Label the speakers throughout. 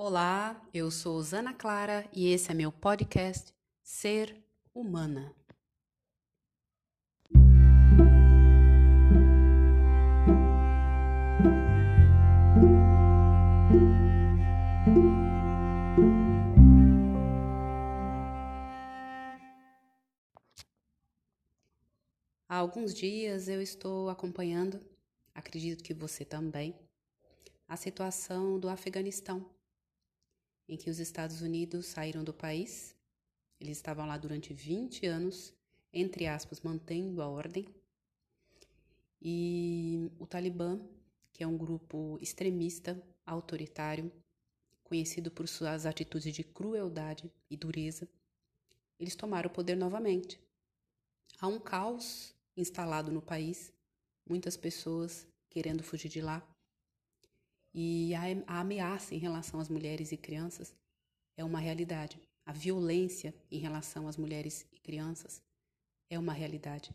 Speaker 1: Olá, eu sou Zana Clara e esse é meu podcast Ser Humana. Há alguns dias eu estou acompanhando, acredito que você também, a situação do Afeganistão em que os Estados Unidos saíram do país. Eles estavam lá durante 20 anos, entre aspas, mantendo a ordem. E o Talibã, que é um grupo extremista, autoritário, conhecido por suas atitudes de crueldade e dureza, eles tomaram o poder novamente. Há um caos instalado no país, muitas pessoas querendo fugir de lá, e a, ameaça em relação às mulheres e crianças é uma realidade. A violência em relação às mulheres e crianças é uma realidade.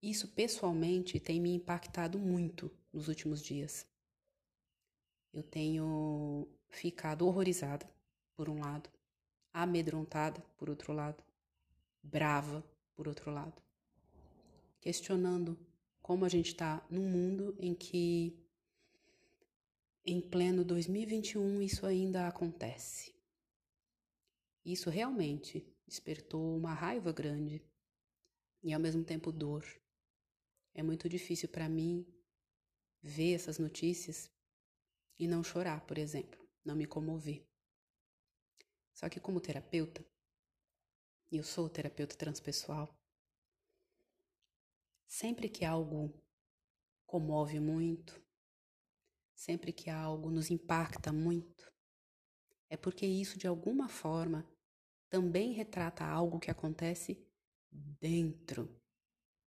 Speaker 1: Isso pessoalmente tem me impactado muito nos últimos dias. Eu tenho ficado horrorizada, por um lado, amedrontada, por outro lado, brava, por outro lado, questionando como a gente está num mundo em que em pleno 2021 isso ainda acontece. Isso realmente despertou uma raiva grande e ao mesmo tempo dor. É muito difícil para mim ver essas notícias e não chorar, por exemplo, não me comover. Só que como terapeuta, e eu sou terapeuta transpessoal, sempre que algo comove muito, sempre que algo nos impacta muito, é porque isso de alguma forma também retrata algo que acontece dentro,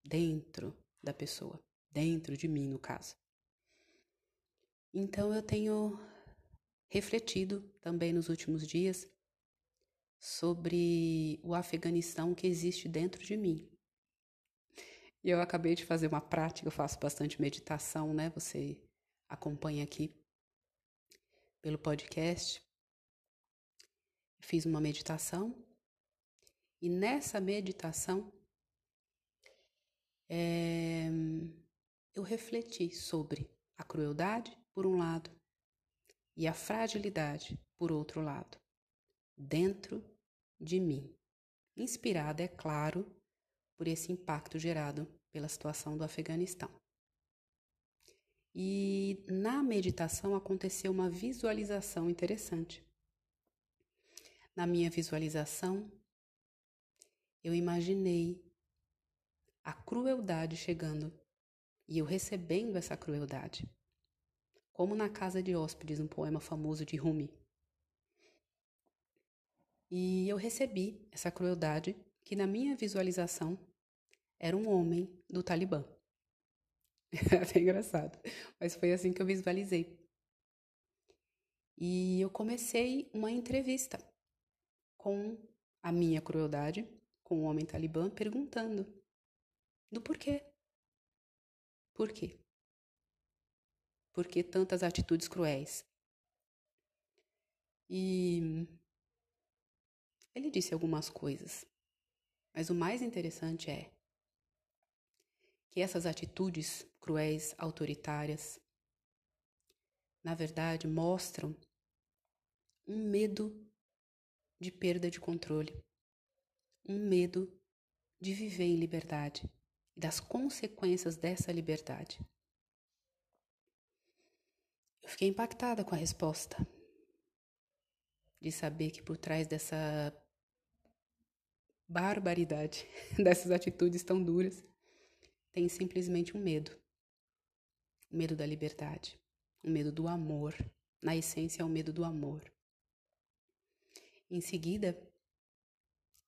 Speaker 1: dentro da pessoa, dentro de mim, no caso. Então eu tenho refletido também nos últimos dias sobre o Afeganistão que existe dentro de mim. E eu acabei de fazer uma prática, eu faço bastante meditação, né? Você acompanha aqui pelo podcast, fiz uma meditação e nessa meditação é, eu refleti sobre a crueldade, por um lado, e a fragilidade, por outro lado, dentro de mim. Inspirada, é claro, por esse impacto gerado pela situação do Afeganistão. E na meditação aconteceu uma visualização interessante. Na minha visualização, eu imaginei a crueldade chegando e eu recebendo essa crueldade, como na Casa de Hóspedes, um poema famoso de Rumi. E eu recebi essa crueldade que na minha visualização era um homem do Talibã. É até engraçado. Mas foi assim que eu visualizei. E eu comecei uma entrevista com a minha crueldade, com o homem talibã, perguntando do porquê. Por quê? Por que tantas atitudes cruéis? E ele disse algumas coisas, mas o mais interessante é que essas atitudes cruéis, autoritárias, na verdade mostram um medo de perda de controle, um medo de viver em liberdade e das consequências dessa liberdade. Eu fiquei impactada com a resposta, de saber que por trás dessa barbaridade, dessas atitudes tão duras, tem simplesmente um medo. O medo da liberdade, o medo do amor. Na essência, é o medo do amor. Em seguida,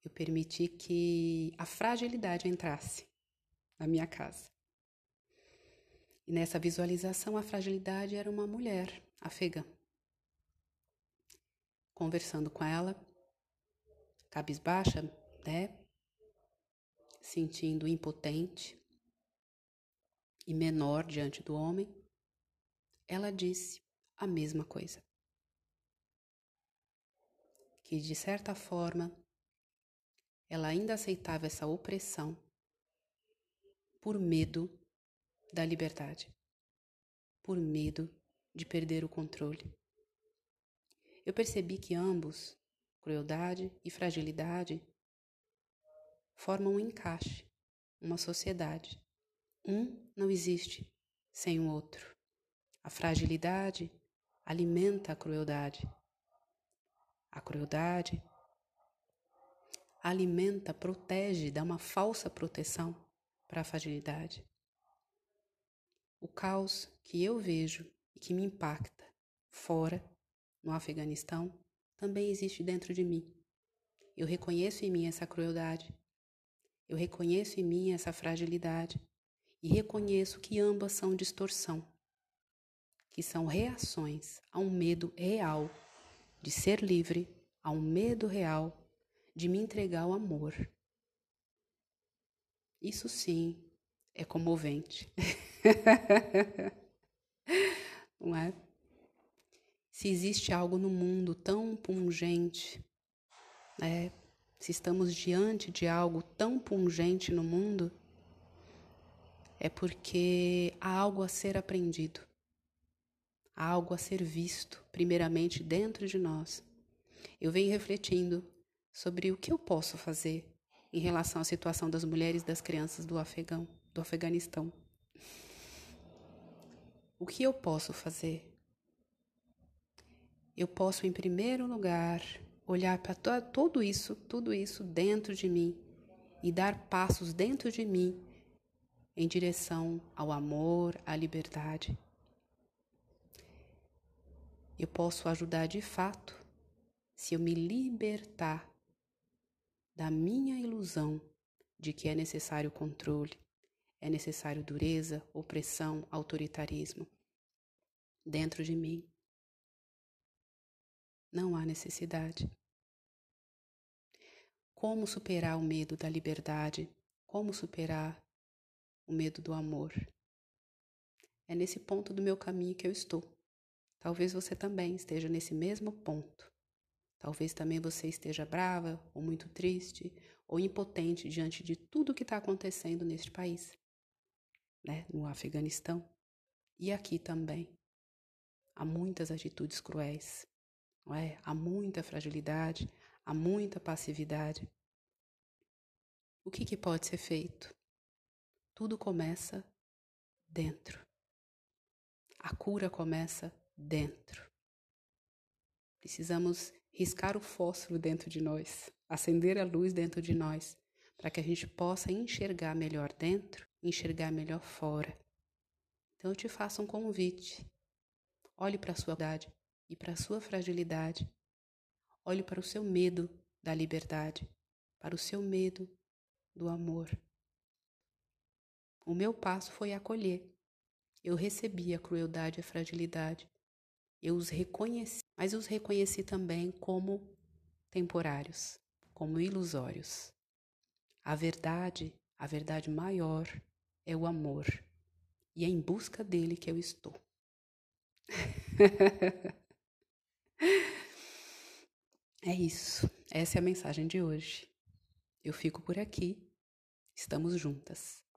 Speaker 1: eu permiti que a fragilidade entrasse na minha casa. E nessa visualização, a fragilidade era uma mulher afegã. Conversando com ela, cabisbaixa, né? Sentindo impotente, e menor diante do homem, ela disse a mesma coisa. que, de certa forma, ela ainda aceitava essa opressão por medo da liberdade, por medo de perder o controle. Eu percebi que ambos, crueldade e fragilidade, formam um encaixe, uma sociedade. Um não existe sem o outro. A fragilidade alimenta a crueldade. A crueldade alimenta, protege, dá uma falsa proteção para a fragilidade. O caos que eu vejo e que me impacta fora, no Afeganistão, também existe dentro de mim. Eu reconheço em mim essa crueldade. Eu reconheço em mim essa fragilidade. E reconheço que ambas são distorção, que são reações a um medo real de ser livre, a um medo real de me entregar ao amor. Isso sim é comovente. Não é? Se existe algo no mundo tão pungente, né? se estamos diante de algo tão pungente no mundo, é porque há algo a ser aprendido, há algo a ser visto, primeiramente dentro de nós. Eu venho refletindo sobre o que eu posso fazer em relação à situação das mulheres e das crianças do Afegão, do Afeganistão. O que eu posso fazer? Eu posso, em primeiro lugar, olhar para tudo isso, tudo isso dentro de mim e dar passos dentro de mim em direção ao amor, à liberdade. Eu posso ajudar de fato se eu me libertar da minha ilusão de que é necessário controle, é necessário dureza, opressão, autoritarismo. Dentro de mim não há necessidade. Como superar o medo da liberdade? Como superar o medo do amor. É nesse ponto do meu caminho que eu estou. Talvez você também esteja nesse mesmo ponto. Talvez também você esteja brava, ou muito triste, ou impotente diante de tudo que está acontecendo neste país, né? no Afeganistão. E aqui também. Há muitas atitudes cruéis, não é? há muita fragilidade, há muita passividade. O que, que pode ser feito? Tudo começa dentro. A cura começa dentro. Precisamos riscar o fósforo dentro de nós, acender a luz dentro de nós, para que a gente possa enxergar melhor dentro, enxergar melhor fora. Então eu te faço um convite. Olhe para a sua verdade e para a sua fragilidade. Olhe para o seu medo da liberdade, para o seu medo do amor. O meu passo foi acolher. Eu recebi a crueldade e a fragilidade. Eu os reconheci, mas os reconheci também como temporários, como ilusórios. A verdade, a verdade maior é o amor. E é em busca dele que eu estou. é isso. Essa é a mensagem de hoje. Eu fico por aqui. Estamos juntas.